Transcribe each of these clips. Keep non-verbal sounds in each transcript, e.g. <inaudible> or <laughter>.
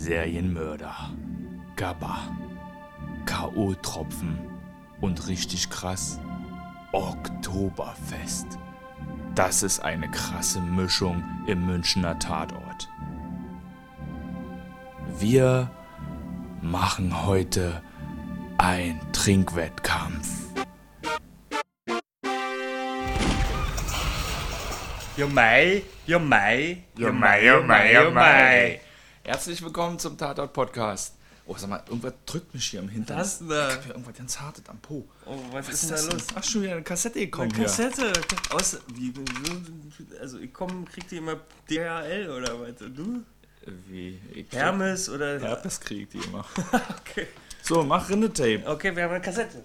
Serienmörder, Gabba, K.O.-Tropfen und richtig krass, Oktoberfest. Das ist eine krasse Mischung im Münchner Tatort. Wir machen heute ein Trinkwettkampf. Jo Mai, jo Mai, Jo Mai, jo Mai, jo Mai. Herzlich willkommen zum Tatort Podcast. Oh, sag mal, irgendwas drückt mich hier im Hintern. Was denn da? Ich hab hier irgendwas ganz hartes am Po. Oh, was, Was ist denn da los? Ach, schon wieder eine Kassette gekommen Eine hier. Kassette. Aus, wie, also ich komm, krieg die immer DHL oder was? Und Du? Wie? Ich Hermes oder? Herpes kriegt die immer. <laughs> Okay. So, mach Rindetape. Okay, wir haben eine Kassette.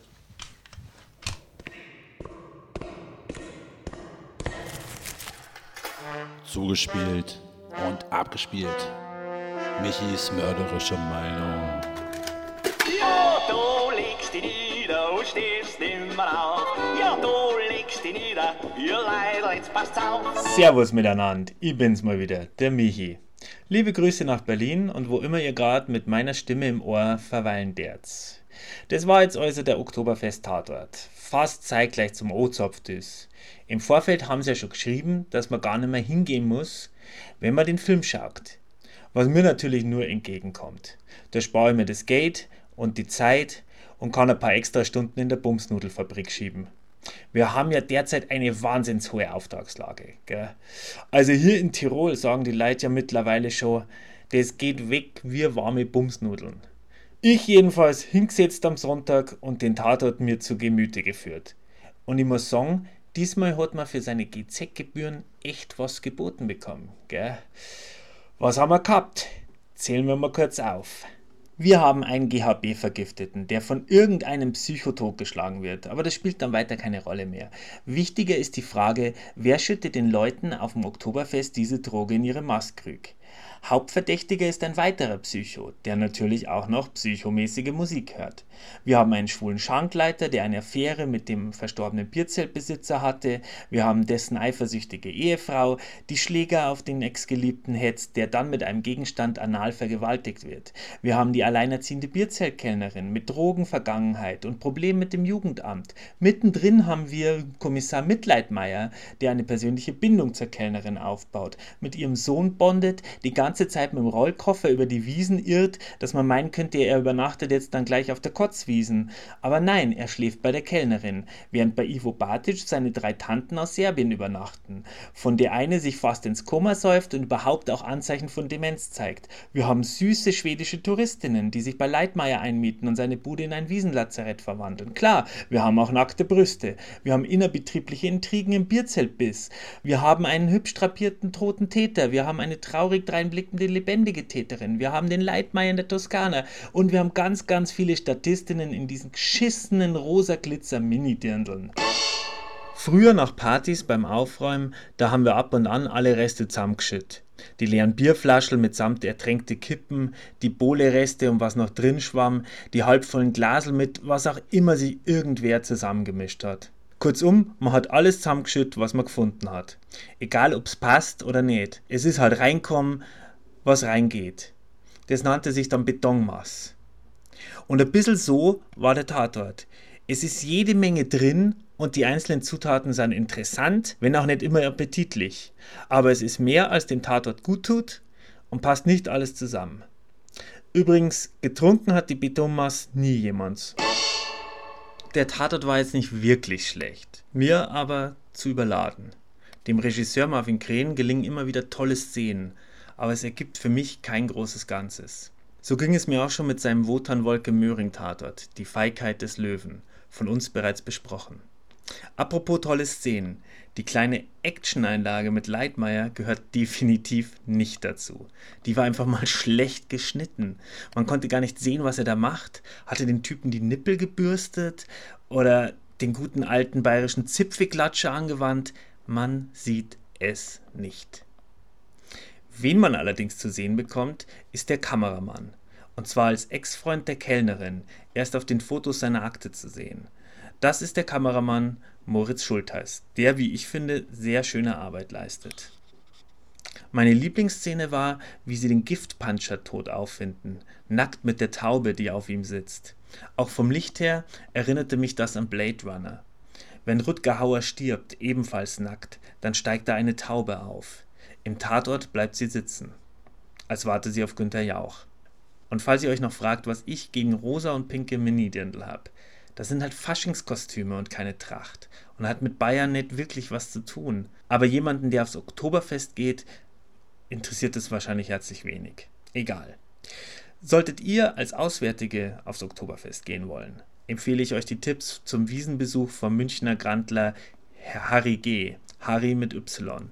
Zugespielt und abgespielt. Michis mörderische Meinung. Ja, du legst dich nieder und stehst nimmer auf. Ja, du legst dich nieder, ihr Leid, jetzt passt's auf. Servus miteinander, ich bin's mal wieder, der Michi. Liebe Grüße nach Berlin und wo immer ihr gerade mit meiner Stimme im Ohr verweilen derz. Das war jetzt also der Oktoberfest-Tatort. Fast zeitgleich zum O-Zopfdüs. Im Vorfeld haben sie ja schon geschrieben, dass man gar nicht mehr hingehen muss, wenn man den Film schaut. Was mir natürlich nur entgegenkommt. Da spare ich mir das Geld und die Zeit und kann ein paar extra Stunden in der Bumsnudelfabrik schieben. Wir haben ja derzeit eine wahnsinns hohe Auftragslage. Gell? Also hier in Tirol sagen die Leute ja mittlerweile schon, das geht weg wie warme Bumsnudeln. Ich jedenfalls hingesetzt am Sonntag und den Tatort mir zu Gemüte geführt. Und ich muss sagen, diesmal hat man für seine GZ-Gebühren echt was geboten bekommen. Gell? Was haben wir gehabt? Zählen wir mal kurz auf. Wir haben einen GHB-Vergifteten, der von irgendeinem Psycho totgeschlagen wird, aber das spielt dann weiter keine Rolle mehr. Wichtiger ist die Frage, wer schüttet den Leuten auf dem Oktoberfest diese Droge in ihre Maskrüg? Hauptverdächtiger ist ein weiterer Psycho, der natürlich auch noch psychomäßige Musik hört. Wir haben einen schwulen Schankleiter, der eine Affäre mit dem verstorbenen Bierzeltbesitzer hatte. Wir haben dessen eifersüchtige Ehefrau, die Schläger auf den Ex-Geliebten hetzt, der dann mit einem Gegenstand anal vergewaltigt wird. Wir haben die alleinerziehende Bierzeltkellnerin mit Drogenvergangenheit und Problemen mit dem Jugendamt. Mittendrin haben wir Kommissar Mitleidmeier, der eine persönliche Bindung zur Kellnerin aufbaut, mit ihrem Sohn bondet, die ganze Zeit mit dem Rollkoffer über die Wiesen irrt, dass man meinen könnte, er übernachtet jetzt dann gleich auf der Kotzwiesen. Aber nein, er schläft bei der Kellnerin, während bei Ivo Batic seine drei Tanten aus Serbien übernachten, von der eine sich fast ins Koma säuft und überhaupt auch Anzeichen von Demenz zeigt. Wir haben süße schwedische Touristinnen, die sich bei Leitmeier einmieten und seine Bude in ein Wiesenlazarett verwandeln. Klar, wir haben auch nackte Brüste. Wir haben innerbetriebliche Intrigen im Bierzeltbiss. Wir haben einen hübsch drapierten toten Täter. Wir haben eine traurig dreinblickende lebendige Täterin. Wir haben den Leitmeier in der Toskana. Und wir haben ganz, ganz viele Statistinnen in diesen geschissenen rosa Glitzer Mini-Dirndeln. Früher nach Partys beim Aufräumen, da haben wir ab und an alle Reste zusammengeschüttet. Die leeren Bierflaschel mitsamt ertränkte Kippen, die Bohle-Reste und was noch drin schwamm, die halbvollen Glasel mit was auch immer sich irgendwer zusammengemischt hat. Kurzum, man hat alles zusammengeschüttet, was man gefunden hat. Egal ob's passt oder nicht. Es ist halt reinkommen, was reingeht. Das nannte sich dann Betonmass. Und ein bisschen so war der Tatort. Es ist jede Menge drin und die einzelnen Zutaten sind interessant, wenn auch nicht immer appetitlich. Aber es ist mehr, als dem Tatort gut tut und passt nicht alles zusammen. Übrigens, getrunken hat die Betonmaß nie jemand. Der Tatort war jetzt nicht wirklich schlecht, mir aber zu überladen. Dem Regisseur Marvin Kren gelingen immer wieder tolle Szenen, aber es ergibt für mich kein großes Ganzes. So ging es mir auch schon mit seinem Wotan Wolke Möhring Tatort, Die Feigheit des Löwen, von uns bereits besprochen. Apropos tolle Szenen, die kleine Action-Einlage mit Leitmeier gehört definitiv nicht dazu. Die war einfach mal <laughs> schlecht geschnitten. Man konnte gar nicht sehen, was er da macht. Hatte den Typen die Nippel gebürstet oder den guten alten bayerischen Zipfelklatscher angewandt. Man sieht es nicht. Wen man allerdings zu sehen bekommt, ist der Kameramann. Und zwar als Ex-Freund der Kellnerin, erst auf den Fotos seiner Akte zu sehen. Das ist der Kameramann Moritz Schultheiß, der, wie ich finde, sehr schöne Arbeit leistet. Meine Lieblingsszene war, wie sie den Giftpuncher tot auffinden, nackt mit der Taube, die auf ihm sitzt. Auch vom Licht her erinnerte mich das an Blade Runner. Wenn Rutger Hauer stirbt, ebenfalls nackt, dann steigt da eine Taube auf. Im Tatort bleibt sie sitzen, als warte sie auf Günther Jauch. Und falls ihr euch noch fragt, was ich gegen rosa und pinke Mini-Dirndl hab, das sind halt Faschingskostüme und keine Tracht und hat mit Bayern nicht wirklich was zu tun. Aber jemanden, der aufs Oktoberfest geht, interessiert es wahrscheinlich herzlich wenig. Egal. Solltet ihr als Auswärtige aufs Oktoberfest gehen wollen, empfehle ich euch die Tipps zum Wiesenbesuch vom Münchner Grandler Harry G. Harry mit Y.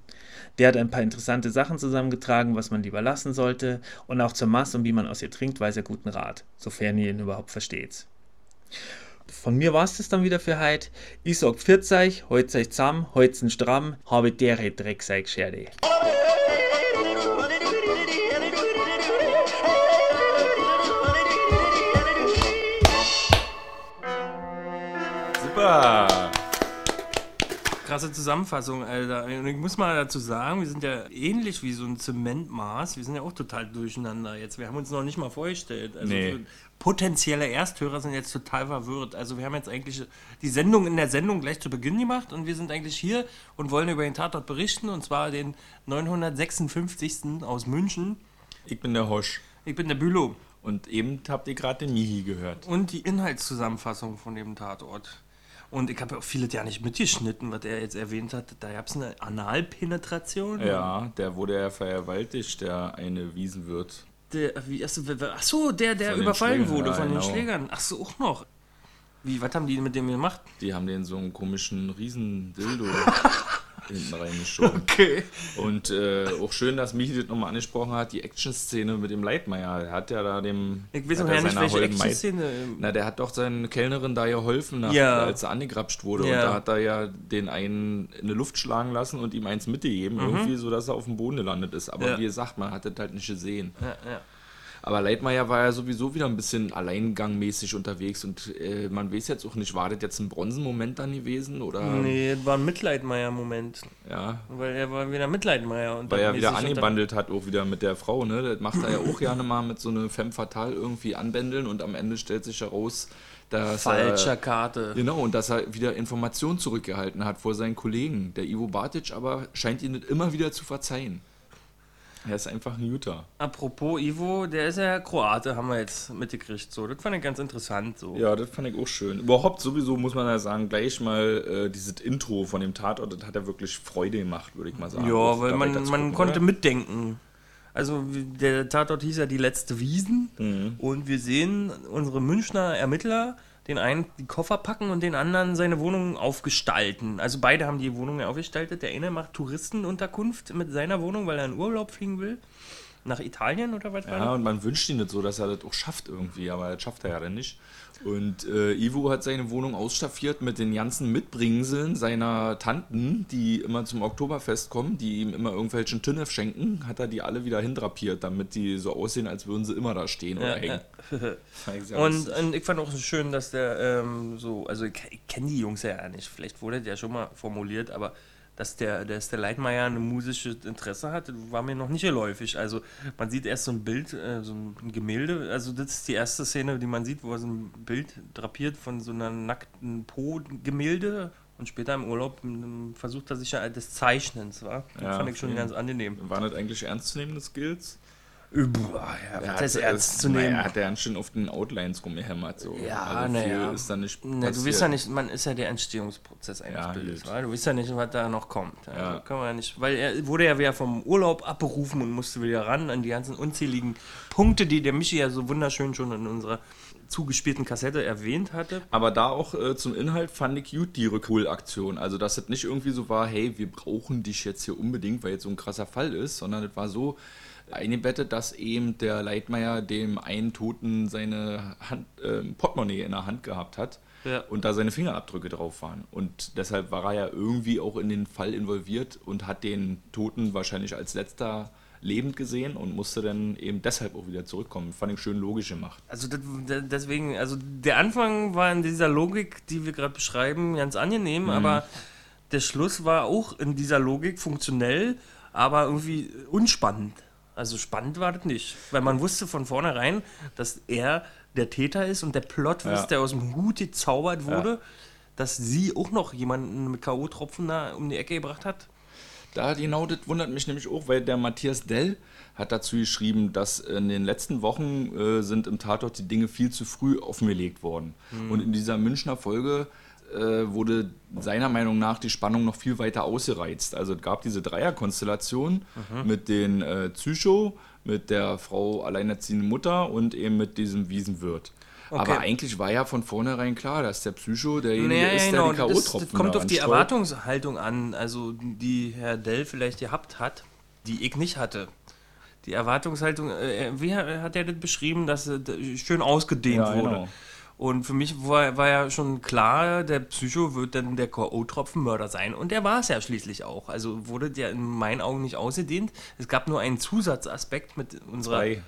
Der hat ein paar interessante Sachen zusammengetragen, was man lieber lassen sollte. Und auch zur Maß und wie man aus ihr trinkt, weiß er guten Rat, sofern ihr ihn überhaupt versteht. Von mir war es das dann wieder für heute. Ich sag 40, heute euch zusammen, heute stramm, habe dere Dreckseig Scherde. Super. Krasse Zusammenfassung, Alter. Und ich muss mal dazu sagen, wir sind ja ähnlich wie so ein Zementmaß. Wir sind ja auch total durcheinander jetzt. Wir haben uns noch nicht mal vorgestellt. Also Nee. so potenzielle Ersthörer sind jetzt total verwirrt. Also wir haben jetzt eigentlich die Sendung in der Sendung gleich zu Beginn gemacht und wir sind eigentlich hier und wollen über den Tatort berichten und zwar den 956. aus München. Ich bin der Hosch. Ich bin der Bülow. Und eben habt ihr gerade den Mihi gehört. Und die Inhaltszusammenfassung von dem Tatort. Und ich habe ja auch vieles ja nicht mitgeschnitten, was er jetzt erwähnt hat. Da gab es eine Analpenetration. Ja, der wurde ja vergewaltigt, der eine Wiesenwirt. Der, wie, achso, wer- wer- ach so, der, der Von überfallen wurde ja, von den genau. Schlägern. Ach so, auch noch. Wie, was haben die mit dem gemacht? Die haben den so einen komischen Riesendildo <laughs> hinten reingeschoben. <laughs> Okay. Und äh, auch schön, dass Michi das nochmal angesprochen hat, die Action-Szene mit dem Leitmeier. Er hat ja da dem. Ich weiß noch ja nicht, welche Action-Szene. Na, der hat doch seine Kellnerin da geholfen, nach, Ja. als er angegrapscht wurde. Ja. Und da hat er ja den einen in die Luft schlagen lassen und ihm eins mitgegeben, irgendwie, so dass er auf dem Boden gelandet ist. Aber Mhm. Wie gesagt, man hat das halt nicht gesehen. Ja, ja. Aber Leitmeier war ja sowieso wieder ein bisschen alleingangmäßig unterwegs und äh, man weiß jetzt auch nicht, war das jetzt ein Bronzenmoment dann gewesen oder Nee, das war ein Mitleidmeier-Moment. ja, Weil er war wieder Mitleidmeier. Und weil er wieder angebandelt hat, auch wieder mit der Frau, ne? Das macht er ja auch gerne mal mit so einer Femme Fatale irgendwie anbändeln und am Ende stellt sich heraus, dass Falscher er, Karte. Genau, und dass er wieder Informationen zurückgehalten hat vor seinen Kollegen. Der Ivo Bartic aber scheint ihn das immer wieder zu verzeihen. Er ist einfach ein Juter. Apropos Ivo, der ist ja Kroate, haben wir jetzt mitgekriegt. So, das fand ich ganz interessant. So. Ja, das fand ich auch schön. Überhaupt sowieso muss man ja sagen, gleich mal äh, dieses Intro von dem Tatort, das hat ja wirklich Freude gemacht, würde ich mal sagen. Ja, Auch weil man, man gucken, konnte oder? mitdenken. Also der Tatort hieß ja die letzte Wiesen Mhm. und wir sehen unsere Münchner Ermittler, den einen die Koffer packen und den anderen seine Wohnung aufgestalten. Also beide haben die Wohnung aufgestaltet. Der eine macht Touristenunterkunft mit seiner Wohnung, weil er in Urlaub fliegen will. Nach Italien oder was war Ja, und man wünscht ihn das so, dass er das auch schafft irgendwie, aber das schafft er ja dann nicht. Und äh, Ivo hat seine Wohnung ausstaffiert mit den ganzen Mitbringseln seiner Tanten, die immer zum Oktoberfest kommen, die ihm immer irgendwelchen Tinnef schenken, hat er die alle wieder hindrapiert, damit die so aussehen, als würden sie immer da stehen oder Ja, hängen. ja. <laughs> Und, und ich fand auch schön, dass der ähm, so, also ich, ich kenne die Jungs ja nicht, vielleicht wurde der schon mal formuliert, aber dass der, dass der Leitmeier ein musisches Interesse hat, war mir noch nicht geläufig. Also man sieht erst so ein Bild, äh, so ein Gemälde, also das ist die erste Szene, die man sieht, wo er so ein Bild drapiert von so einer nackten Po-Gemälde und später im Urlaub versucht er sich ja des Zeichnens, war. Das Ja, fand ich schon ganz angenehm. Waren das eigentlich ernstzunehmende Skills? Ja, das ernst zu nehmen. naja, hat er ganz schön auf den Outlines rumgehämmert. So. Ja, also na viel ja. ist da nicht Na, du weißt ja nicht, man ist ja der Entstehungsprozess eines Ja, Bildes? Du weißt ja nicht, was da noch kommt. Also Ja. kann man ja nicht, weil er wurde ja wieder vom Urlaub abberufen und musste wieder ran an die ganzen unzähligen Punkte, die der Michi ja so wunderschön schon in unserer zugespielten Kassette erwähnt hatte. Aber da auch äh, zum Inhalt fand ich gut die Rückholaktion. Also, dass es nicht irgendwie so war, hey, wir brauchen dich jetzt hier unbedingt, weil jetzt so ein krasser Fall ist, sondern es war so eingebettet, dass eben der Leitmeier dem einen Toten seine Hand, äh, Portemonnaie in der Hand gehabt hat. Ja. Und da seine Fingerabdrücke drauf waren. Und deshalb war er ja irgendwie auch in den Fall involviert und hat den Toten wahrscheinlich als letzter lebend gesehen und musste dann eben deshalb auch wieder zurückkommen. Fand ich schön logisch gemacht. Also das, deswegen, also der Anfang war in dieser Logik, die wir gerade beschreiben, ganz angenehm, aber der Schluss war auch in dieser Logik funktionell, aber irgendwie unspannend. Also spannend war das nicht, weil man wusste von vornherein, dass er der Täter ist und der Plotwist, Ja. der aus dem Hut gezaubert wurde, Ja. dass sie auch noch jemanden mit K.O.-Tropfen da um die Ecke gebracht hat. Da genau das wundert mich nämlich auch, weil der Matthias Dell hat dazu geschrieben, dass in den letzten Wochen äh, sind im Tatort die Dinge viel zu früh offengelegt worden. Und in dieser Münchner Folge wurde seiner Meinung nach die Spannung noch viel weiter ausgereizt. Also es gab diese Dreierkonstellation mit den äh, Psycho, mit der Frau alleinerziehende Mutter und eben mit diesem Wiesenwirt. Aber eigentlich war ja von vornherein klar, dass der Psycho derjenige Naja, ist, genau, der die das, K.O.-Tropfen das kommt da auf die anstreut. Erwartungshaltung an, also die Herr Dell vielleicht gehabt hat, die ich nicht hatte. Die Erwartungshaltung, äh, wie hat hat er das beschrieben, dass es äh, schön ausgedehnt Ja, wurde. genau. Und für mich war, war ja schon klar, der Psycho wird dann der K.O.-Tropfenmörder sein. Und der war es ja schließlich auch. Also wurde der in meinen Augen nicht ausgedehnt. Es gab nur einen Zusatzaspekt mit unserer. Drei.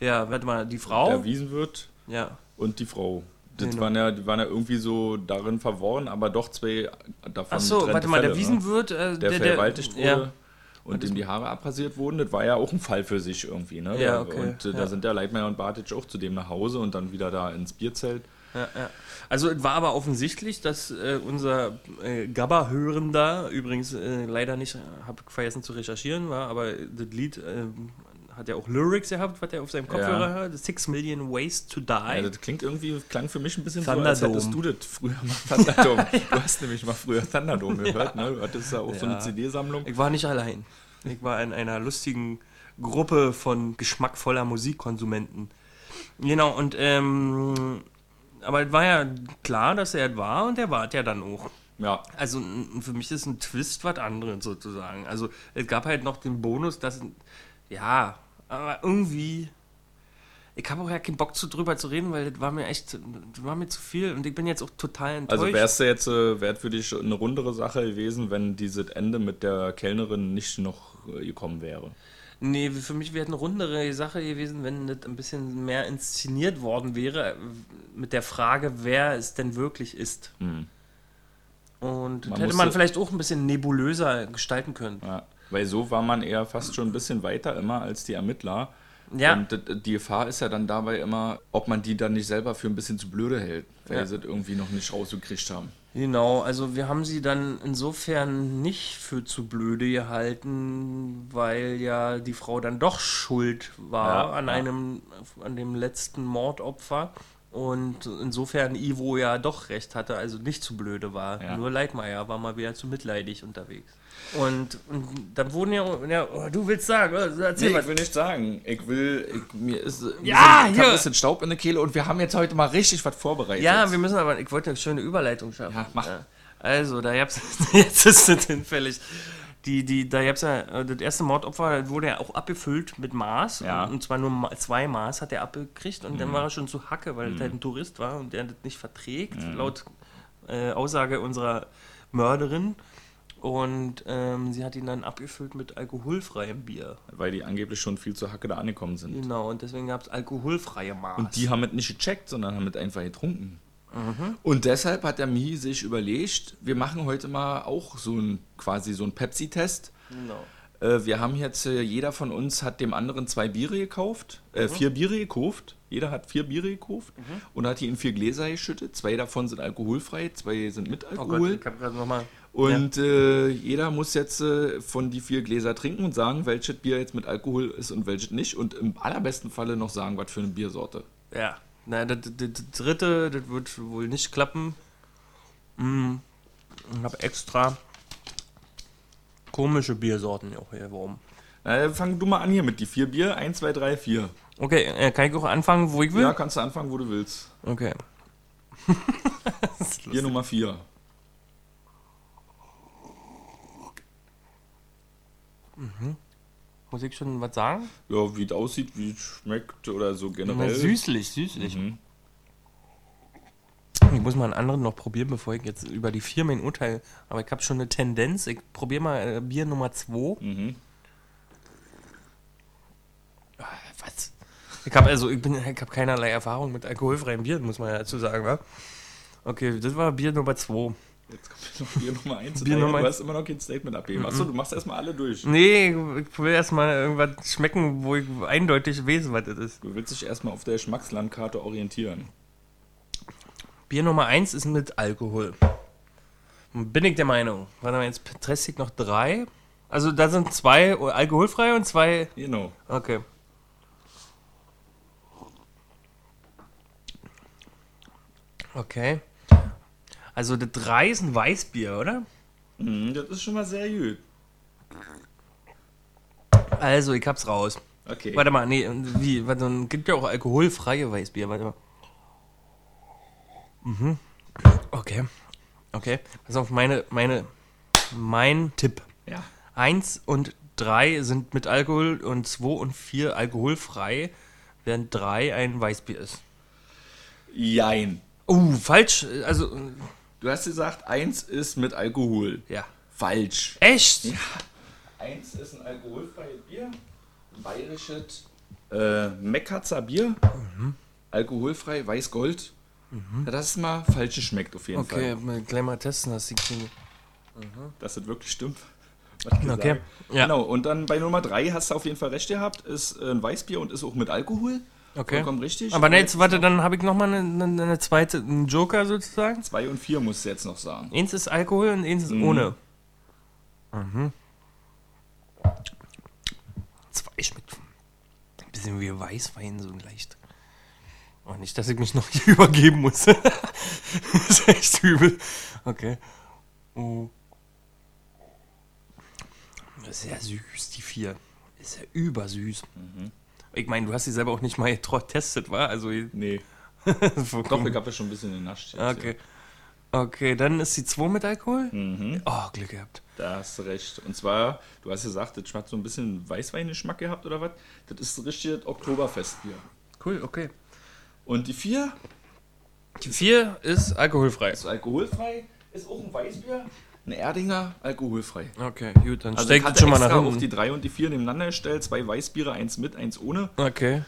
Ja, warte mal, die Frau. Der Wiesenwirt ja. und die Frau. Das Genau. waren ja, die waren ja irgendwie so darin verworren, aber doch zwei davon. Ach so, getrennte warte mal, der Fälle, Wiesenwirt, äh, Ne? Der, vergewaltigt wurde ja. Und dem die Haare abrasiert wurden, das war ja auch ein Fall für sich irgendwie. Ne? Ja, okay, Und äh, ja. da sind der Leitmeier und Bartic auch zu dem nach Hause und dann wieder da ins Bierzelt. Ja, ja. Also es war aber offensichtlich, dass äh, unser äh, Gabba-Hörender, übrigens äh, leider nicht, habe vergessen zu recherchieren, war, aber das Lied äh, hat ja auch Lyrics gehabt, was er auf seinem Kopfhörer Ja. hört. Six Million Ways to Die. Ja, das klingt irgendwie, klang für mich ein bisschen so, als hättest du das früher mal <laughs> Thunderdome. Du hast nämlich mal früher Thunderdome <laughs> gehört, ne? Du hattest ja auch so eine Ja. CD-Sammlung. ich war nicht allein. Ich war in einer lustigen Gruppe von geschmackvoller Musikkonsumenten. Genau, und ähm, aber es war ja klar, dass er es war und er war es ja dann auch. Ja, Also für mich ist ein Twist was anderes sozusagen. Also es gab halt noch den Bonus, dass ja, aber irgendwie ich habe auch ja keinen Bock zu drüber zu reden, weil das war mir echt, das war mir zu viel und ich bin jetzt auch total enttäuscht. also wär's ja jetzt, äh, wäre für dich eine rundere Sache gewesen, wenn dieses Ende mit der Kellnerin nicht noch äh, gekommen wäre. Nee, für mich wäre es eine rundere Sache gewesen, wenn das ein bisschen mehr inszeniert worden wäre, äh, mit der Frage, wer es denn wirklich ist. Hm. Und das Man hätte man vielleicht auch ein bisschen nebulöser gestalten können. Ja, weil so war man eher fast schon ein bisschen weiter immer als die Ermittler. Ja. Und die Gefahr ist ja dann dabei immer, ob man die dann nicht selber für ein bisschen zu blöde hält, weil Ja. sie es irgendwie noch nicht rausgekriegt haben. Genau, also wir haben sie dann insofern nicht für zu blöde gehalten, weil ja die Frau dann doch schuld war Ja, an einem, an dem letzten Mordopfer. Und insofern Ivo ja doch recht hatte, also nicht zu blöde war. Ja. Nur Leitmeier war mal wieder zu mitleidig unterwegs. Und, und dann wurden ja, ja oh, du willst sagen, oh, erzähl Nee, was. ich will nicht sagen. Ich will, ich, mir ist mir Ja, sind, ich hier. hab ein bisschen Staub in der Kehle und wir haben jetzt heute mal richtig was vorbereitet. Ja, wir müssen aber, ich wollte eine schöne Überleitung schaffen. Ja, mach. Also, da gab's, <laughs> jetzt ist es hinfällig. Die, die, da gab's ja, äh, das erste Mordopfer wurde ja auch abgefüllt mit Maß. Ja. Und, und zwar nur zwei Maß hat er abgekriegt und dann war er schon zu Hacke, weil er halt ein Tourist war und der das nicht verträgt, laut äh, Aussage unserer Mörderin. Und ähm, sie hat ihn dann abgefüllt mit alkoholfreiem Bier. Weil die angeblich schon viel zu Hacke da angekommen sind. Genau, und deswegen gab es alkoholfreie Maß. Und die haben es nicht gecheckt, sondern haben es einfach getrunken. Und deshalb hat der Mi sich überlegt, wir machen heute mal auch so ein quasi so ein Pepsi-Test. genau. Äh, wir haben jetzt, äh, jeder von uns hat dem anderen zwei Biere gekauft, äh, vier Biere gekauft. Jeder hat vier Biere gekauft und hat die in vier Gläser geschüttet. Zwei davon sind alkoholfrei, zwei sind mit Oh Gott, Alkohol. ich hab gerade nochmal. Und äh, jeder muss jetzt äh, von die vier Gläser trinken und sagen, welches Bier jetzt mit Alkohol ist und welches nicht. Und im allerbesten Falle noch sagen, was für eine Biersorte. Ja, na, das, das, das dritte, das wird wohl nicht klappen. Mm, ich habe extra komische Biersorten auch hier. Warum? Na, fang du mal an hier mit die vier Bier. Eins, zwei, drei, vier. Okay, äh, kann ich auch anfangen, wo ich will? Ja, kannst du anfangen, wo du willst. Okay. <laughs> Bier Nummer vier. Muss ich schon was sagen? Ja, wie es aussieht, wie es schmeckt oder so generell. süßlich, süßlich. Mhm. Ich muss mal einen anderen noch probieren, bevor ich jetzt über die vier mein Urteil. Aber ich habe schon eine Tendenz. Ich probiere mal äh, Bier Nummer 2. Mhm. Was? Ich habe also, ich bin, ich habe keinerlei Erfahrung mit alkoholfreien Bieren, muss man ja dazu sagen, wa? Okay, das war Bier Nummer 2. Jetzt kommt noch Bier Nummer 1. Bier Nummer du hast immer noch kein Statement abgeben. Achso, du machst erstmal alle durch. Nee, ich will erstmal irgendwas schmecken, wo ich eindeutig weiß, was das ist. Du willst dich erstmal auf der Geschmackslandkarte orientieren. Bier Nummer 1 ist mit Alkohol. Bin ich der Meinung. Warte mal, jetzt ich noch drei. Also da sind zwei alkoholfrei und zwei. Genau. Okay. Okay. Also das drei ist ein Weißbier, oder? Mhm, das ist schon mal sehr gut. Also, ich hab's raus. Okay. Warte mal, nee, wie? Warte, dann gibt ja auch alkoholfreie Weißbier. Warte mal. Mhm. Okay. Okay. Pass auf, meine, meine, mein Tipp. Ja. Eins und drei sind mit Alkohol und zwei und vier alkoholfrei, während drei ein Weißbier ist. Jein. Oh, falsch. Also, Du hast gesagt, eins ist mit Alkohol. ja. Falsch. Echt? Eins ist ein alkoholfreies Bier. Ein bayerisches äh, Meckatzer Bier. Mhm. Alkoholfrei, weiß-gold. Ja, das ist mal falsch geschmeckt auf jeden Okay, Fall. mal gleich mal testen, dass die kriegen. Dass das wirklich stimmt. Okay, ja. Genau, und dann bei Nummer drei hast du auf jeden Fall recht gehabt. Ist äh, ein Weißbier und ist auch mit Alkohol. Okay. Vollkommen richtig. Aber Und ne, jetzt, warte, dann habe ich nochmal eine, eine, zweite, einen Joker sozusagen. Zwei und vier musst du jetzt noch sagen. Eins ist Alkohol und eins ist ohne. Mhm. Zwei schmeckt ein bisschen wie Weißwein, so leicht. Oh, nicht, dass ich mich noch <laughs> hier übergeben muss. <laughs> das ist echt übel. Okay. Oh. Ja süß, die vier. Ist ja übersüß. Ich meine, du hast sie selber auch nicht mal <laughs> getestet, war? Also, Nee. <laughs> Ich habe ja schon ein bisschen genascht. jetzt, Okay. Okay, dann ist die 2 mit Alkohol? Mhm. Oh, Glück gehabt. Da hast du recht. Und zwar, du hast gesagt, das hat so ein bisschen Weißweingeschmack gehabt oder was? Das ist richtig Oktoberfestbier. Cool, okay. Und die vier Die 4 ist alkoholfrei. ist alkoholfrei, ist auch ein Weißbier. Ein Erdinger, alkoholfrei. Okay, gut, dann Also steck ich das schon mal nach extra auch die hinten. drei und die vier nebeneinander gestellt. Zwei Weißbiere, eins mit, eins ohne. Okay.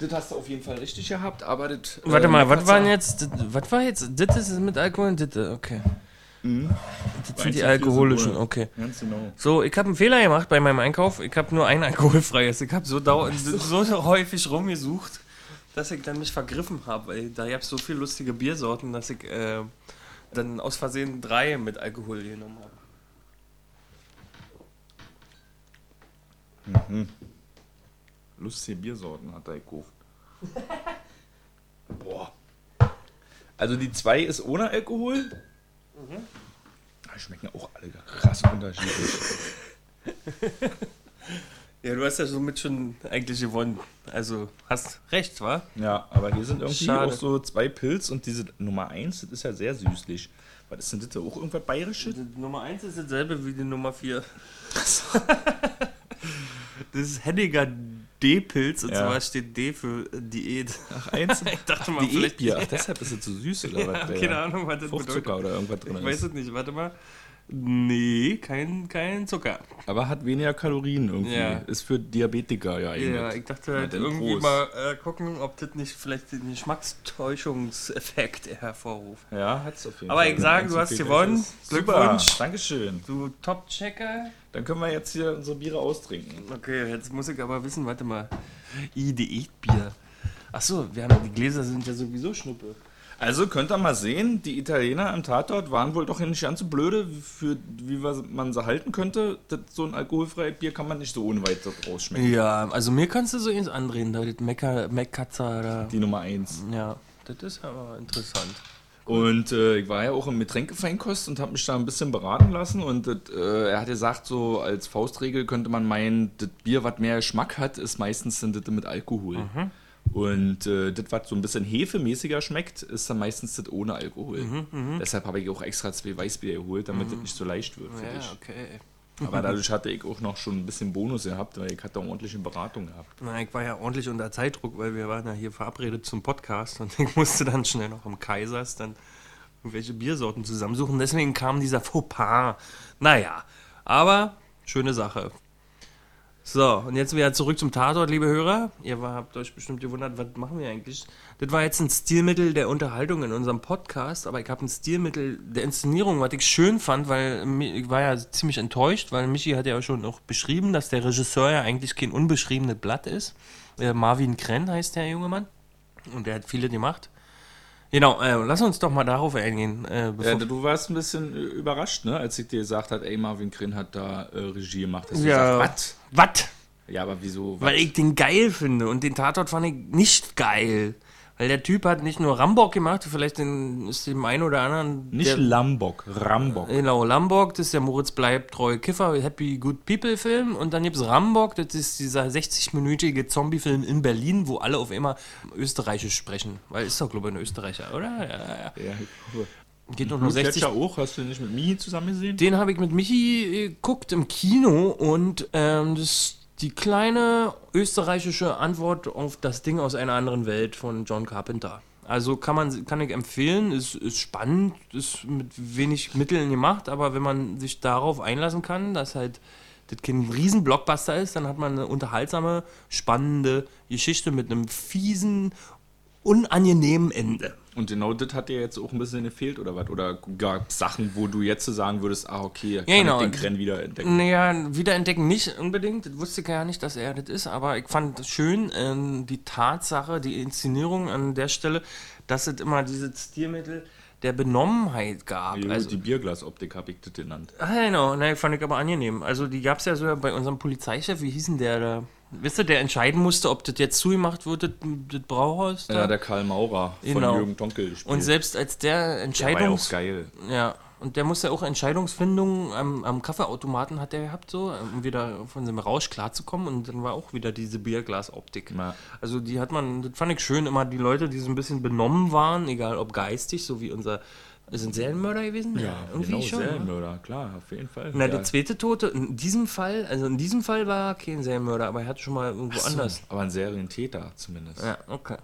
Das hast du auf jeden Fall richtig gehabt, aber das... Warte äh, mal, was Mekatzer- waren jetzt, was war jetzt, das ist mit Alkohol und das, okay. Das Eins sind die alkoholischen, okay. Ganz genau. So, ich habe einen Fehler gemacht bei meinem Einkauf. Ich habe nur ein <laughs> alkoholfreies. Ich habe so, so häufig rumgesucht, dass ich dann mich vergriffen habe. Da gab es so viele lustige Biersorten, dass ich äh, dann aus Versehen drei mit Alkohol genommen habe. Lustige Biersorten hat er gekauft. <laughs> Boah. Also die zwei ist ohne Alkohol. Mhm. Die schmecken auch alle krass unterschiedlich. <laughs> Ja, du hast ja somit schon eigentlich gewonnen. Also hast recht, wa? Ja, aber hier sind irgendwie Schade. auch so zwei Pilz und diese Nummer 1, das ist ja sehr süßlich. Was ist denn das da auch irgendwas Bayerisches? Die Nummer 1 ist dasselbe wie die Nummer 4. <laughs> das ist Henniger D-Pilz und Ja. zwar steht D für Diät. Ach, eins? <laughs> Ich dachte mal, Die vielleicht. Bier. Ach, deshalb ist es so süß oder Ja, was? keine Ahnung, was das Fruchtzucker bedeutet. oder irgendwas drin Ich weiß ist. es nicht, warte mal. Nee, kein, kein Zucker. Aber hat weniger Kalorien irgendwie. Ja. Ist für Diabetiker ja eigentlich. Ja, ich dachte halt irgendwie Prost. mal äh, gucken, ob das nicht vielleicht den Geschmackstäuschungseffekt hervorruft. Ja, hat's auf jeden Aber Fall. ich sage, du hast gewonnen. Glückwunsch. Super, Dankeschön. Du Top-Checker. Dann können wir jetzt hier unsere Biere austrinken. Okay, jetzt muss ich aber wissen, warte mal. I, Diätbier. Achso, wir haben die Gläser sind ja sowieso Schnuppe. Also könnt ihr mal sehen, die Italiener am Tatort waren wohl doch nicht ganz so blöde, für wie man sie halten könnte. Das, so ein alkoholfreies Bier kann man nicht so ohne weiteres rausschmecken. Ja, also mir kannst du so eins andrehen, da das da. Die Nummer 1. Ja, das ist aber interessant. Und äh, ich war ja auch im Getränkefeinkost und habe mich da ein bisschen beraten lassen. Und äh, er hat gesagt, so als Faustregel könnte man meinen, das Bier, was mehr Geschmack hat, ist meistens dann das mit Alkohol. Und äh, das, was so ein bisschen hefemäßiger schmeckt, ist dann meistens das ohne Alkohol. Deshalb habe ich auch extra zwei Weißbier geholt, damit das nicht so leicht wird für dich. okay. Aber <laughs> dadurch hatte ich auch noch schon ein bisschen Bonus gehabt, weil ich hatte ordentliche Beratung gehabt. Na, ich war ja ordentlich unter Zeitdruck, weil wir waren ja hier verabredet zum Podcast und <laughs> ich musste dann schnell noch im Kaisers dann irgendwelche Biersorten zusammensuchen. Deswegen kam dieser Fauxpas. Naja, aber schöne Sache. So, und jetzt wieder zurück zum Tatort, liebe Hörer. Ihr habt euch bestimmt gewundert, was machen wir eigentlich? Das war jetzt ein Stilmittel der Unterhaltung in unserem Podcast, aber ich habe ein Stilmittel der Inszenierung, was ich schön fand, weil ich war ja ziemlich enttäuscht, weil Michi hat ja schon auch beschrieben, dass der Regisseur ja eigentlich kein unbeschriebenes Blatt ist. Äh, Marvin Krenn heißt der junge Mann. Und der hat viele gemacht. Genau, äh, lass uns doch mal darauf eingehen. Äh, Ja, du warst ein bisschen äh, überrascht, ne, als ich dir gesagt habe, ey, Marvin Krin hat da äh, Regie gemacht. Hast Ja. was? was? Ja, aber wieso? Weil ich den geil finde und den Tatort fand ich nicht geil. Weil der Typ hat nicht nur Rambock gemacht, vielleicht den, ist dem einen oder anderen. Nicht der, Lambok, Rambock. Genau, Lambock, das ist der Moritz bleibt treu Kiffer, Happy Good People Film. Und dann gibt es Rambock, das ist dieser 60-minütige Zombie-Film in Berlin, wo alle auf immer Österreichisch sprechen. Weil ist doch, glaube ich, ein Österreicher, oder? Ja, ja. Ja, ich glaube. Geht doch nur 60 Gletscher auch, hast du nicht mit Mihi zusammen gesehen? Den habe ich mit Michi äh, geguckt im Kino und ähm, das die kleine österreichische Antwort auf das Ding aus einer anderen Welt von John Carpenter. Also kann man kann ich empfehlen, ist, ist spannend, ist mit wenig Mitteln gemacht, aber wenn man sich darauf einlassen kann, dass halt das kein riesen Blockbuster ist, dann hat man eine unterhaltsame, spannende Geschichte mit einem fiesen, unangenehmen Ende. Und genau das hat dir jetzt auch ein bisschen gefehlt, oder was? Oder gab es Sachen, wo du jetzt so sagen würdest, ah, okay, kann genau. ich den Krenn wieder entdecken? Naja, wiederentdecken nicht unbedingt. Das wusste ich ja nicht, dass er das ist, aber ich fand es schön, ähm, die Tatsache, die Inszenierung an der Stelle, dass es immer dieses Stilmittel der Benommenheit gab. Jo, also, die Bierglasoptik habe ich das genannt. ah, genau, ne, fand ich aber angenehm. Also die gab es ja so bei unserem Polizeichef, wie hieß denn der da? Wisst ihr, der entscheiden musste, ob das jetzt zugemacht wird, das, das Brauhaus da? Ja, der Karl Maurer Genau. von Jürgen Donkel gespielt. Und selbst als der der war ja auch geil. Ja, und der musste auch Entscheidungsfindungen am, am Kaffeeautomaten hat er gehabt, so, um wieder von seinem Rausch klarzukommen. Und dann war auch wieder diese Bierglasoptik. Ja. Also die hat man, das fand ich schön, immer die Leute, die so ein bisschen benommen waren, egal ob geistig, so wie unser, sind Serienmörder gewesen? Ja, irgendwie genau, schon. ne? Serienmörder, klar, auf jeden Fall. Na, ja. der zweite Tote, in diesem Fall, also in diesem Fall war er kein Serienmörder, aber er hatte schon mal irgendwo so, anders. Aber ein Serientäter zumindest. Ja, okay.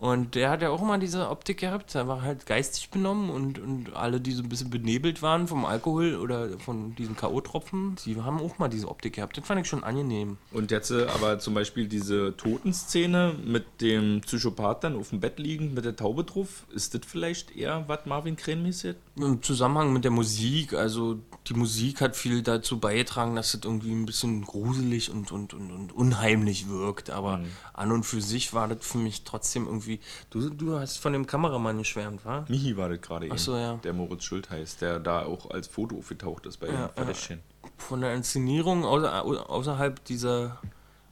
Und der hat ja auch immer diese Optik gehabt, er war halt geistig benommen und, und alle, die so ein bisschen benebelt waren vom Alkohol oder von diesen K.O.-Tropfen, die haben auch mal diese Optik gehabt. Das fand ich schon angenehm. Und jetzt äh, aber zum Beispiel diese Totenszene mit dem Psychopath dann auf dem Bett liegend mit der Taube drauf, ist das vielleicht eher was Marvin Kren-mäßig? Im Zusammenhang mit der Musik, also die Musik hat viel dazu beigetragen, dass das irgendwie ein bisschen gruselig und, und, und, und unheimlich wirkt. Aber Mhm. an und für sich war das für mich trotzdem irgendwie. Du, du hast von dem Kameramann geschwärmt, wa? Michi war das gerade eben, so, ja. der Moritz Schuld heißt, der da auch als Foto aufgetaucht ist bei Ja, dem Verdächtchen. von der Inszenierung außer, außerhalb dieser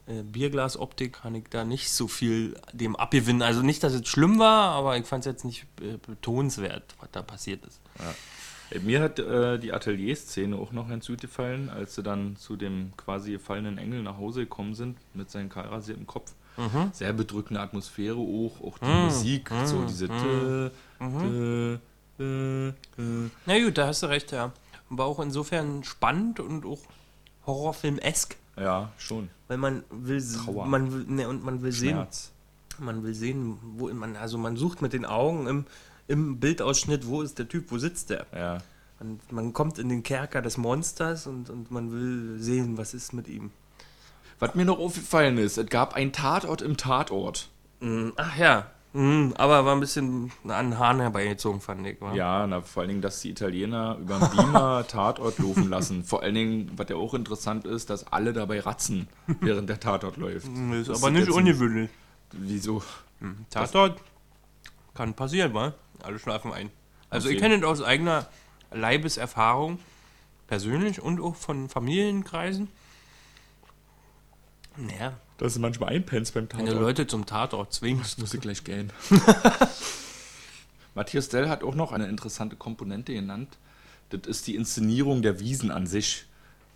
äh, Bierglasoptik kann ich da nicht so viel dem abgewinnen. Also nicht, dass es schlimm war, aber ich fand es jetzt nicht äh, betonenswert, was da passiert ist. Äh, Mir hat äh, die Atelierszene auch noch ganz gut gefallen, als sie dann zu dem quasi gefallenen Engel nach Hause gekommen sind mit seinem kahlrasierten Kopf. Mhm. Sehr bedrückende Atmosphäre auch, auch die Musik, so diese tö, tö, tö, tö. Na gut, da hast du recht, ja. War auch insofern spannend und auch Horrorfilm-esk, Ja, schon. weil man will, Trauer. man will, ne, und man will sehen, Schmerz. man will sehen, wo man, also man sucht mit den Augen im, im Bildausschnitt, wo ist der Typ, wo sitzt der? Ja. Man, man kommt in den Kerker des Monsters und, und man will sehen, was ist mit ihm. Was mir noch aufgefallen ist, es gab einen Tatort im Tatort. Mm, Ach ja, mm, aber war ein bisschen an den Haaren herbeigezogen, fand ich. Wa? Ja, na, vor allen Dingen, dass die Italiener über den Beamer <laughs> Tatort laufen lassen. Vor allen Dingen, was ja auch interessant ist, dass alle dabei ratzen, während der Tatort läuft. Ist Das aber nicht jetzt ein- ungewöhnlich. Wieso? Tatort kann passieren, wa? Alle schlafen ein. Also Auf ich kenne das aus eigener Leibeserfahrung, persönlich und auch von Familienkreisen. Naja, Dass du manchmal einpennst beim wenn du Tatort. Leute zum Tatort zwingst. muss ich gleich gehen. <laughs> Matthias Dell hat auch noch eine interessante Komponente genannt. Das ist die Inszenierung der Wiesen an sich.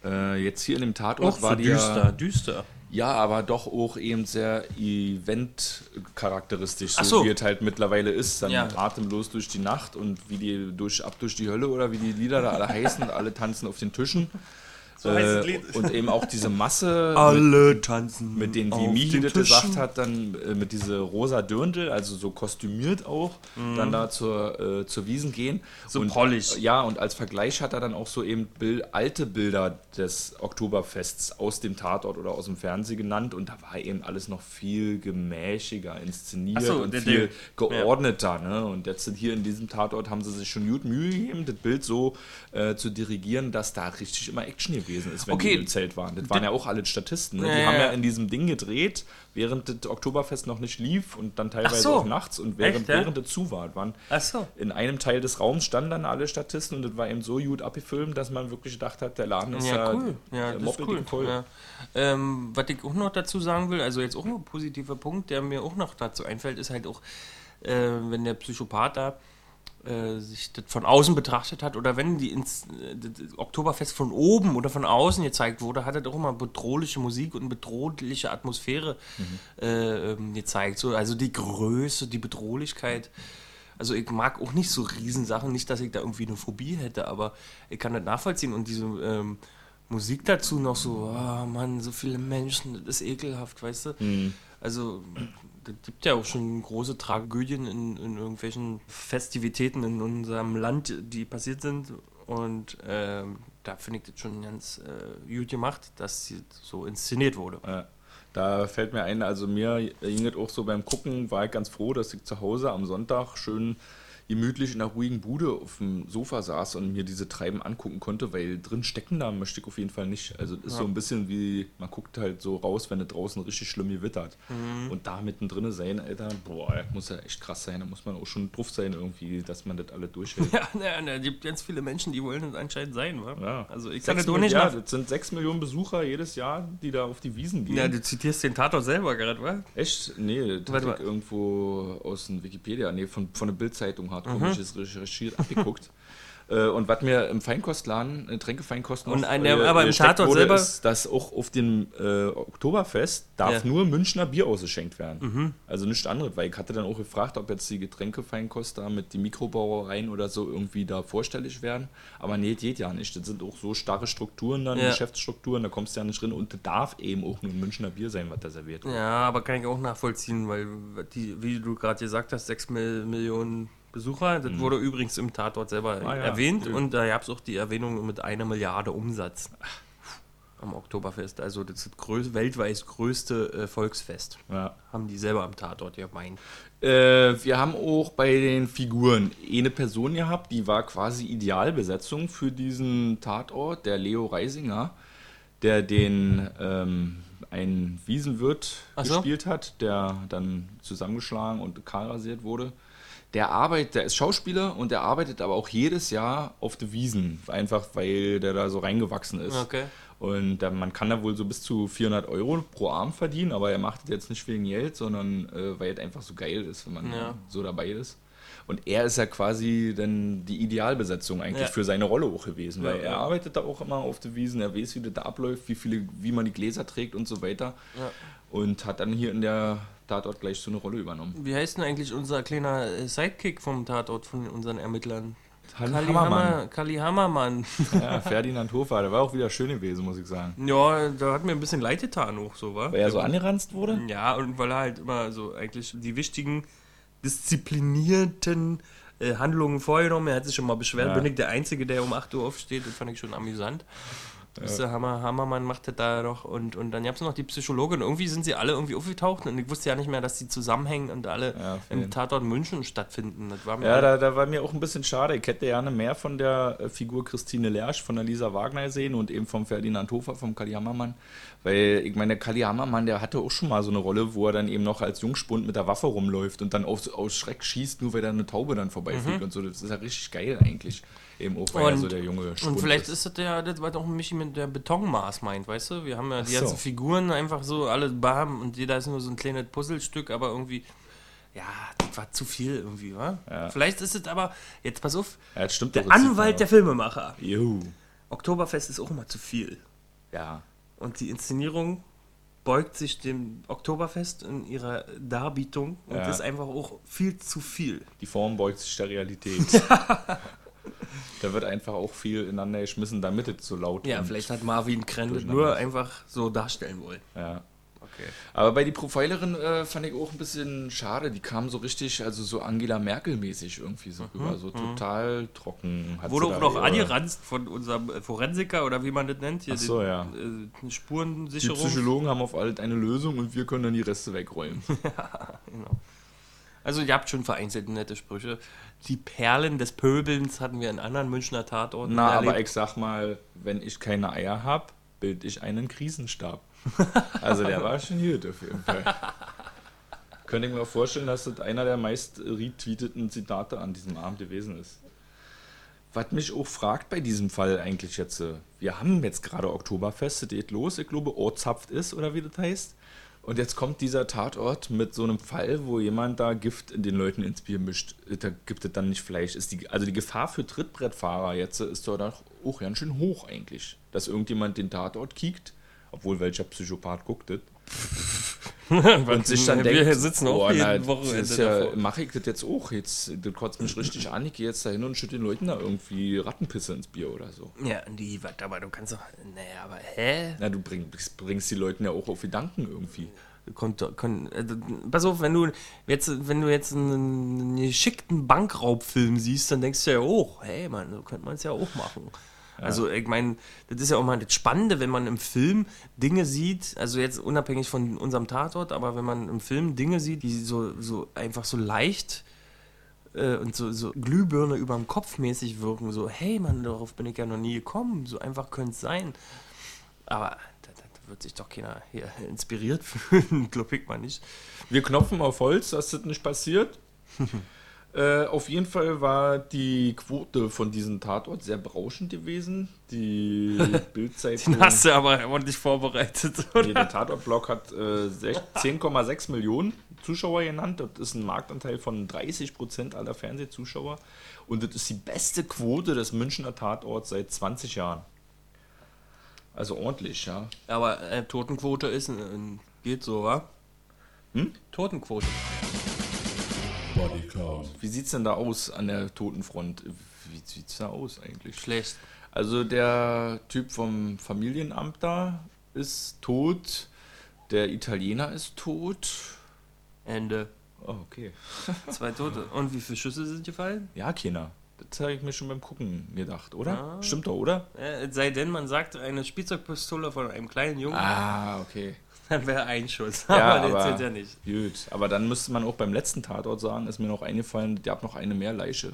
Äh, jetzt hier in dem Tatort war die ja, düster. ja, aber doch auch eben sehr Event-charakteristisch, so, so. wie es halt mittlerweile ist. Dann Ja. atemlos durch die Nacht und wie die durch, ab durch die Hölle oder wie die Lieder da alle heißen und <laughs> alle tanzen auf den Tischen. So Äh, Lied. und eben auch diese Masse <laughs> mit, Alle tanzen. mit denen, wie Michi das gesagt hat, dann äh, mit diese rosa Dirndl, also so kostümiert auch, dann da zur, äh, zur Wiesen gehen. Mhm. So und, prollig. Ja, und als Vergleich hat er dann auch so eben Bild, alte Bilder des Oktoberfests aus dem Tatort oder aus dem Fernsehen genannt und da war eben alles noch viel gemäßiger inszeniert so, und der- viel der- geordneter. Ne? Und jetzt sind hier in diesem Tatort haben sie sich schon gut Mühe gegeben, das Bild so äh, zu dirigieren, dass da richtig immer Action gewesen ist, wenn Okay. die im Zelt waren. Das waren ja auch alle Statisten. Ne? Die ja, haben ja in diesem Ding gedreht, während das Oktoberfest noch nicht lief und dann teilweise so. auch nachts und während, Echt, ja? während es zu war. Das Waren Ach so. in einem Teil des Raums standen dann alle Statisten und das war eben so gut abgefilmt, dass man wirklich gedacht hat, der Laden ist Ja, ja, cool. Ja, das ist cool. Ja. Ähm, was ich auch noch dazu sagen will, also jetzt auch ein positiver Punkt, der mir auch noch dazu einfällt, ist halt auch, äh, wenn der Psychopath da äh, sich das von außen betrachtet hat oder wenn die ins äh, das Oktoberfest von oben oder von außen gezeigt wurde, hat er doch immer bedrohliche Musik und bedrohliche Atmosphäre äh, ähm, gezeigt. So, also die Größe, die Bedrohlichkeit. Also ich mag auch nicht so Riesensachen, nicht, dass ich da irgendwie eine Phobie hätte, aber ich kann das nachvollziehen und diese ähm, Musik dazu noch so, ah Mann, so viele Menschen, das ist ekelhaft, weißt du? Also es gibt ja auch schon große Tragödien in, in irgendwelchen Festivitäten in unserem Land, die passiert sind und ähm, da finde ich das schon ganz äh, gut gemacht, dass sie so inszeniert wurde. Ja. Da fällt mir ein, also mir ging es auch so beim Gucken, war ich ganz froh, dass ich zu Hause am Sonntag schön gemütlich in einer ruhigen Bude auf dem Sofa saß und mir diese Treiben angucken konnte, weil drin stecken da möchte ich auf jeden Fall nicht. Also es ist so ein bisschen wie, man guckt halt so raus, wenn es draußen richtig schlimm gewittert. Und da mittendrin sein, Alter, boah, muss ja echt krass sein. Da muss man auch schon drauf sein irgendwie, dass man das alle durchhält. <laughs> Ja, na, na, es gibt ganz viele Menschen, die wollen das anscheinend sein, wa? Ja. Also ich kann Sechs das auch nicht nach... ja, das sind sechs Millionen Besucher jedes Jahr, die da auf die Wiesen gehen. Ja, du zitierst den Tatort selber gerade, wa? Echt? Nee, das Warte ich irgendwo aus dem Wikipedia, nee, von, von der Bildzeitung hat Mhm. komisches recherchiert, abgeguckt. <laughs> Äh, Und was mir im Feinkostladen, äh, Tränkefeinkost noch Und ein- der- aber im Tatort selber- ist, dass auch auf dem äh, Oktoberfest darf Ja. nur Münchner Bier ausgeschenkt werden. Mhm. Also nichts anderes, weil ich hatte dann auch gefragt, ob jetzt die Getränkefeinkost da mit den Mikrobrauereien oder so irgendwie da vorstellig werden. Aber nee, geht ja nicht. Das sind auch so starre Strukturen dann, Ja. Geschäftsstrukturen, da kommst du ja nicht drin und das darf eben auch nur Münchner Bier sein, was da serviert wird. Ja, aber kann ich auch nachvollziehen, weil die, wie du gerade gesagt hast, 6 Mil Millionen Besucher, das wurde übrigens im Tatort selber Mhm. Ah, ja, erwähnt cool. und da gab es auch die Erwähnung mit einer Milliarde Umsatz am Oktoberfest. Also das größ weltweit größte äh, Volksfest. Ja. Haben die selber am Tatort gemeint. Äh, wir haben auch bei den Figuren eine Person gehabt, die war quasi Idealbesetzung für diesen Tatort, der Leo Reisinger, der den ähm, einen Wiesenwirt so. gespielt hat, der dann zusammengeschlagen und kahlrasiert wurde. Der arbeitet, der ist Schauspieler und der arbeitet aber auch jedes Jahr auf der Wiesen, einfach weil der da so reingewachsen ist. Okay. Und äh, man kann da wohl so bis zu 400 Euro pro Arm verdienen, aber er macht es jetzt nicht wegen Geld, sondern äh, weil es einfach so geil ist, wenn man Ja. so dabei ist. Und er ist ja quasi dann die Idealbesetzung eigentlich Ja. für seine Rolle auch gewesen, weil Ja, er arbeitet da auch immer auf der Wiesen, er weiß, wie das da abläuft, wie viele, wie man die Gläser trägt und so weiter. Und hat dann hier in der Tatort gleich so eine Rolle übernommen. Wie heißt denn eigentlich unser kleiner äh, Sidekick vom Tatort von unseren Ermittlern? Kali Hammermann. Hammer, Kali Hammermann. Ja, <laughs> Ferdinand Hofer, der war auch wieder schön gewesen, muss ich sagen. ja, da hat mir ein bisschen leid getan auch so, wa? Weil er so angeranzt wurde? Ja, und weil er halt immer so eigentlich die wichtigen, disziplinierten äh, Handlungen vorgenommen. Er hat sich schon mal beschwert, Ja. bin ich der Einzige, der um 8 Uhr aufsteht. Das fand ich schon amüsant. Das der Hammer, Hammermann macht das da noch. Und, und dann gab es noch die Psychologin. Irgendwie sind sie alle irgendwie aufgetaucht und ich wusste ja nicht mehr, dass sie zusammenhängen und alle Ja, im. Tatort München stattfinden. Das war mir Ja, da, da war mir auch ein bisschen schade. Ich hätte gerne mehr von der äh, Figur Christine Lersch, von der Lisa Wagner gesehen und eben vom Ferdinand Hofer, vom Kali Hammermann. Weil, ich meine, der Kali Hammermann, der hatte auch schon mal so eine Rolle, wo er dann eben noch als Jungspund mit der Waffe rumläuft und dann aus, aus Schreck schießt, nur weil da eine Taube dann vorbeifliegt und so. Das ist ja richtig geil eigentlich. Eben auch, weil Und- so der junge Spund Und vielleicht ist das ja das, was auch Michi mit der Betonmaß meint, weißt du? Wir haben ja die so. ganzen Figuren einfach so alle bam und jeder ist nur so ein kleines Puzzlestück, aber irgendwie, ja, das war zu viel irgendwie, wa? Ja. Vielleicht ist es aber, jetzt pass auf, Ja, der Anwalt der. Filmemacher. Juhu. Oktoberfest ist auch immer zu viel. Ja. Und die Inszenierung beugt sich dem Oktoberfest in ihrer Darbietung und Ja. ist einfach auch viel zu viel. Die Form beugt sich der Realität. <laughs> Da wird einfach auch viel ineinander geschmissen, damit es so laut Ja, vielleicht hat Marvin durcheinander nur einfach so darstellen wollen. Ja. Okay. Aber bei die Profilerin äh, fand ich auch ein bisschen schade. Die kam so richtig, also so Angela Merkel-mäßig irgendwie so rüber. So total trocken. Mhm, Wurde auch noch angeranzt von unserem äh, Forensiker oder wie man das nennt. Hier Ach so, den, ja. Äh, eine Die Spurensicherung. Psychologen haben auf alles eine Lösung und wir können dann die Reste wegräumen. <laughs> Also ihr habt schon vereinzelt nette Sprüche. Die Perlen des Pöbelns hatten wir in anderen Münchner Tatorten Na, aber erlebt. ich sag mal, wenn ich keine Eier hab, bild ich einen Krisenstab. <laughs> Also der war schon gut auf jeden Fall. Könnte ich mir vorstellen, dass das einer der meist retweeteten Zitate an diesem Abend gewesen ist. Was mich auch fragt bei diesem Fall eigentlich jetzt, äh, wir haben jetzt gerade Oktoberfest, es geht los, ich glaube, Ortszapft ist oder wie das heißt. Und jetzt kommt dieser Tatort mit so einem Fall, wo jemand da Gift in den Leuten ins Bier mischt. Da gibt es dann nicht Fleisch. Ist die, also die Gefahr für Trittbrettfahrer jetzt ist doch auch ganz schön hoch eigentlich. Dass irgendjemand den Tatort kiekt, obwohl welcher Psychopath guckt das. <laughs> Und sich dann wir denkt, sitzen auch na, das Wochenende ja, mache ich das jetzt auch. Jetzt, das kotzt mich richtig an. Ich gehe jetzt da hin und schütte den Leuten da irgendwie Rattenpisse ins Bier oder so. Ja, die, warte, aber du kannst doch. Naja, aber hä? Na, du bringst, bringst die Leuten ja auch auf Gedanken irgendwie. Konnt, kon, äh, pass auf, wenn du jetzt, wenn du jetzt einen, einen geschickten Bankraubfilm siehst, dann denkst du ja auch, hey Mann, so könnte man es ja auch machen. Also ich meine, das ist ja auch mal das Spannende, wenn man im Film Dinge sieht, also jetzt unabhängig von unserem Tatort, aber wenn man im Film Dinge sieht, die so, so einfach so leicht äh, und so, so Glühbirne über dem Kopf mäßig wirken, so, hey Mann, darauf bin ich ja noch nie gekommen, so einfach könnte es sein. Aber wird sich doch keiner hier <laughs> inspiriert fühlen, <laughs> glaube ich mal nicht. Wir knopfen auf Holz, dass das nicht passiert. <laughs> äh, auf jeden Fall war die Quote von diesem Tatort sehr berauschend gewesen. Die <laughs> Bildzeitung. Den hast du aber ordentlich vorbereitet, Nee, oder? der Tatortblog hat äh, sech- <laughs> 10,6 Millionen Zuschauer genannt. Das ist ein Marktanteil von 30 Prozent aller Fernsehzuschauer. Und das ist die beste Quote des Münchner Tatorts seit 20 Jahren. Also ordentlich, ja. Aber äh, Totenquote ist, äh, geht so, wa? Hm? Totenquote. Bodycount. Wie sieht's denn da aus an der Totenfront? Wie sieht's da aus eigentlich? Schlecht. Also der Typ vom Familienamt da ist tot. Der Italiener ist tot. Ende. Oh, okay. Zwei Tote. Und wie viele Schüsse sind gefallen? Ja, keiner. Das habe ich mir schon beim Gucken gedacht, oder? Ah. Stimmt doch, oder? Äh, sei denn, man sagt eine Spielzeugpistole von einem kleinen Jungen, Ah, okay. <laughs> dann wäre ein Schuss. Ja, aber der aber- zählt ja nicht. Gut. Aber dann müsste man auch beim letzten Tatort sagen, ist mir noch eingefallen, der hat noch eine mehr Leiche.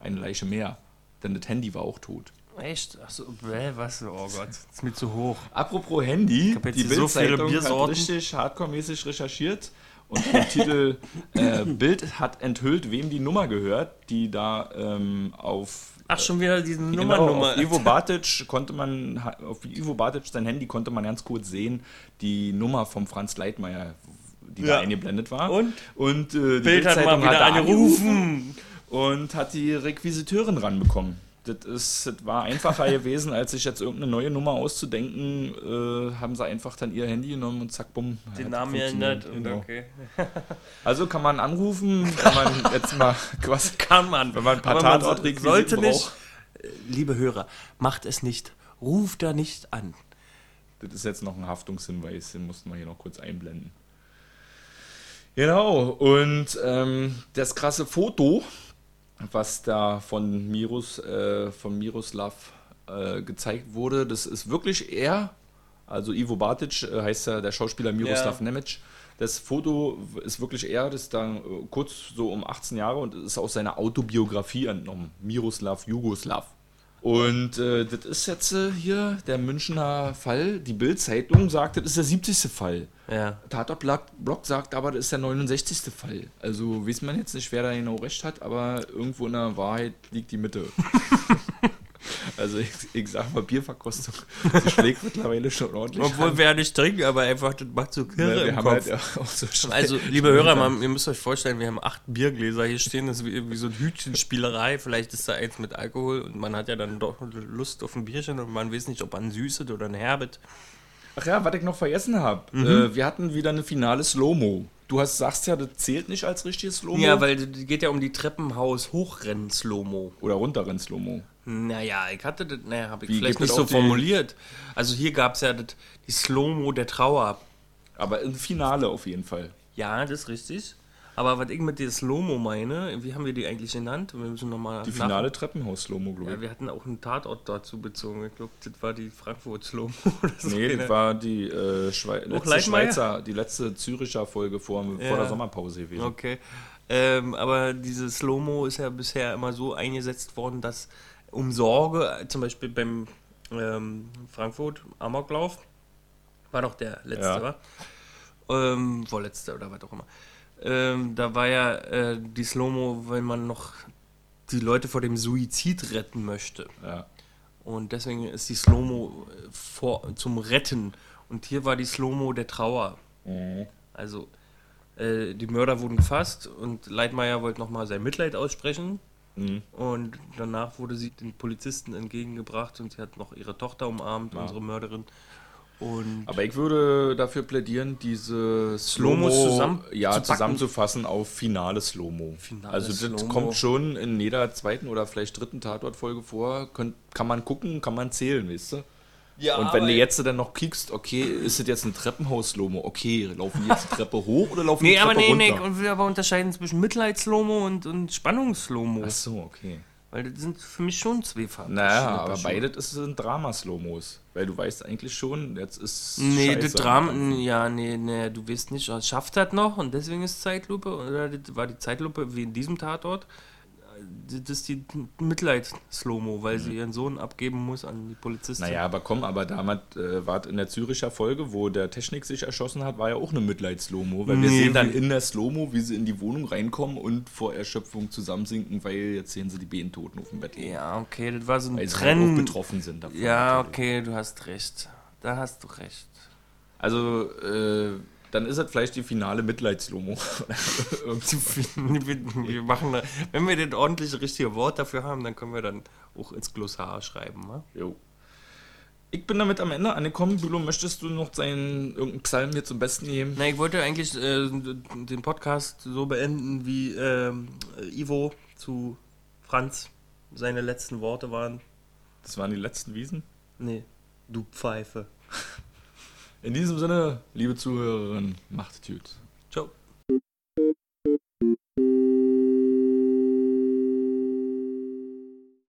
Eine Leiche mehr. Denn das Handy war auch tot. Echt? Achso, bäh, was? Oh Gott, ist mir zu hoch. Apropos Handy, die hier so viele Bild-Zeitung hat richtig hardcore-mäßig recherchiert und den Titel äh, Bild hat enthüllt, wem die Nummer gehört, die da ähm, auf Ach, schon wieder diese Genau, Nummernummer. auf Ivo Batic konnte man, auf Ivo Batic sein Handy konnte man ganz kurz sehen, die Nummer vom Franz Leitmeier, die da Ja. eingeblendet war. Und? Und äh, die Bild hat mal wieder da angerufen. und hat die Requisiteurin ranbekommen. Das, ist, das war einfacher <laughs> gewesen, als sich jetzt irgendeine neue Nummer auszudenken, äh, haben sie einfach dann ihr Handy genommen und zack, bumm. Den hat Namen funktioniert. geändert. und Genau. Okay. <laughs> Also kann man anrufen, kann man <laughs> jetzt mal quasi Kann man. Wenn man ein paar Tatortrequisiten sollte nicht, braucht. äh, liebe Hörer, macht es nicht. Ruft da nicht an. Das ist jetzt noch ein Haftungshinweis, den mussten wir hier noch kurz einblenden. Genau, und ähm, das krasse Foto, was da von, Mirus, äh, von Miroslav äh, gezeigt wurde, das ist wirklich er, also Ivo Batic äh, heißt ja der Schauspieler Miroslav Ja. Nemec. Das Foto ist wirklich er, das ist da äh, kurz so um 18 Jahre und ist aus seiner Autobiografie entnommen. Miroslav Jugoslav. Und äh, das ist jetzt äh, hier der Münchner Fall. Die Bild-Zeitung sagt, das ist der 70. Fall. Ja. Tatortblog Blog sagt aber, das ist der 69. Fall. Also weiß man jetzt nicht, wer da genau recht hat, aber irgendwo in der Wahrheit liegt die Mitte. <laughs> also ich, ich sag mal, Bierverkostung, die schlägt mittlerweile schon ordentlich. Obwohl wir ja nicht trinken, aber einfach, das macht so an. Kirre wir im haben Kopf. halt ja auch so Also, liebe Hörer, man, ihr müsst euch vorstellen, wir haben acht Biergläser hier stehen. Das ist wie, wie so eine Hütchenspielerei. Vielleicht ist da eins mit Alkohol und man hat ja dann doch Lust auf ein Bierchen und man weiß nicht, ob man süßet oder ein herbet. Ach ja, was ich noch vergessen habe. Mhm. Äh, wir hatten wieder eine finale Slow-Mo. Du hast, sagst ja, das zählt nicht als richtiges Slow-Mo. Ja, weil es geht ja um die Treppenhaus-Hochrennen-Slow-Mo. Oder runterrennen Slow-Mo. Naja, ich hatte das, naja, habe ich Wie, vielleicht nicht so auch formuliert. Also hier gab es ja das, die Slow-Mo der Trauer. Aber im Finale auf jeden Fall. Ja, das ist richtig. Aber was ich mit der Slow-Mo meine, wie haben wir die eigentlich genannt? Wir müssen nochmal Die finale Treppenhaus-Slomo, glaube Ja, ich. wir hatten auch einen Tatort dazu bezogen. Ich glaube, das war die Frankfurt Slow-Mo <laughs> oder so. Nee, das Keine- war die äh, Schwei letzte Leitmeier? Schweizer, die letzte Züricher Folge vor, vor Ja. der Sommerpause gewesen. Okay. Ähm, aber diese Slow-Mo ist ja bisher immer so eingesetzt worden, dass um Sorge, äh, zum Beispiel beim ähm, Frankfurt Amoklauf, war doch der letzte, Ja. war? Ähm, vorletzte oder was auch immer. Ähm, da war ja äh, die Slow-Mo, wenn man noch die Leute vor dem Suizid retten möchte. Ja. Und deswegen ist die Slow-Mo äh, vor, zum Retten. Und hier war die Slow-Mo der Trauer. Also, äh, die Mörder wurden gefasst und Leitmeier wollte nochmal sein Mitleid aussprechen. Mhm. Und danach wurde sie den Polizisten entgegengebracht und sie hat noch ihre Tochter umarmt, Ja. unsere Mörderin. Und Aber ich würde dafür plädieren, diese Slow-Mo zusammen ja, zu zusammenzufassen auf finale Slow-Mo. Also das Slow-Mo. kommt schon in jeder zweiten oder vielleicht dritten Tatortfolge vor. Kann man gucken, kann man zählen, weißt du? Ja, Und wenn du jetzt dann noch kiekst, okay, ist das jetzt ein Treppenhaus-Slow-Mo? Okay, laufen die jetzt die Treppe hoch oder laufen Nee, die aber Treppe nee, nee, runter? und wir aber unterscheiden zwischen Mitleids-Slow-Mo und, und Spannungs-Slow-Mo. Ach so, okay. Weil das sind für mich schon zwei Farben. Naja, aber beides ist- sind Drama-Slow-Mos. Weil du weißt eigentlich schon, jetzt ist. Nee, Scheiße das am Drama, ja, nee, nee, du weißt nicht, schafft das noch und deswegen ist Zeitlupe oder das war die Zeitlupe wie in diesem Tatort. Das ist die Mitleid-Slow-Mo, weil sie ihren Sohn abgeben muss an die Polizistin. Naja, aber komm, aber damals äh, war in der Züricher Folge, wo der Technik sich erschossen hat, war ja auch eine Mitleids-Slow-Mo. Weil wir Nee, sehen dann in der Slow-Mo, wie sie in die Wohnung reinkommen und vor Erschöpfung zusammensinken, weil jetzt sehen sie die beiden Toten auf dem Bett liegen. Ja, okay, das war so ein Weil sie halt auch Trennen. betroffen sind davon. Ja, natürlich. okay, du hast recht. Da hast du recht. Also, äh, dann ist das vielleicht die finale Mitleids-Slow-Mo. <laughs> <laughs> wir, machen, da- wenn wir das ordentliche richtige Wort dafür haben, dann können wir dann auch ins Glossar schreiben. Ne? jo. Ich bin damit am Ende angekommen. Bülow, möchtest du noch seinen irgendeinen Psalm hier zum Besten geben? Na, ich wollte eigentlich äh, den Podcast so beenden, wie ähm, Ivo zu Franz seine letzten Worte waren. Das waren die letzten Wiesen. Nee, du Pfeife. <laughs> In diesem Sinne, liebe Zuhörerinnen, macht es gut.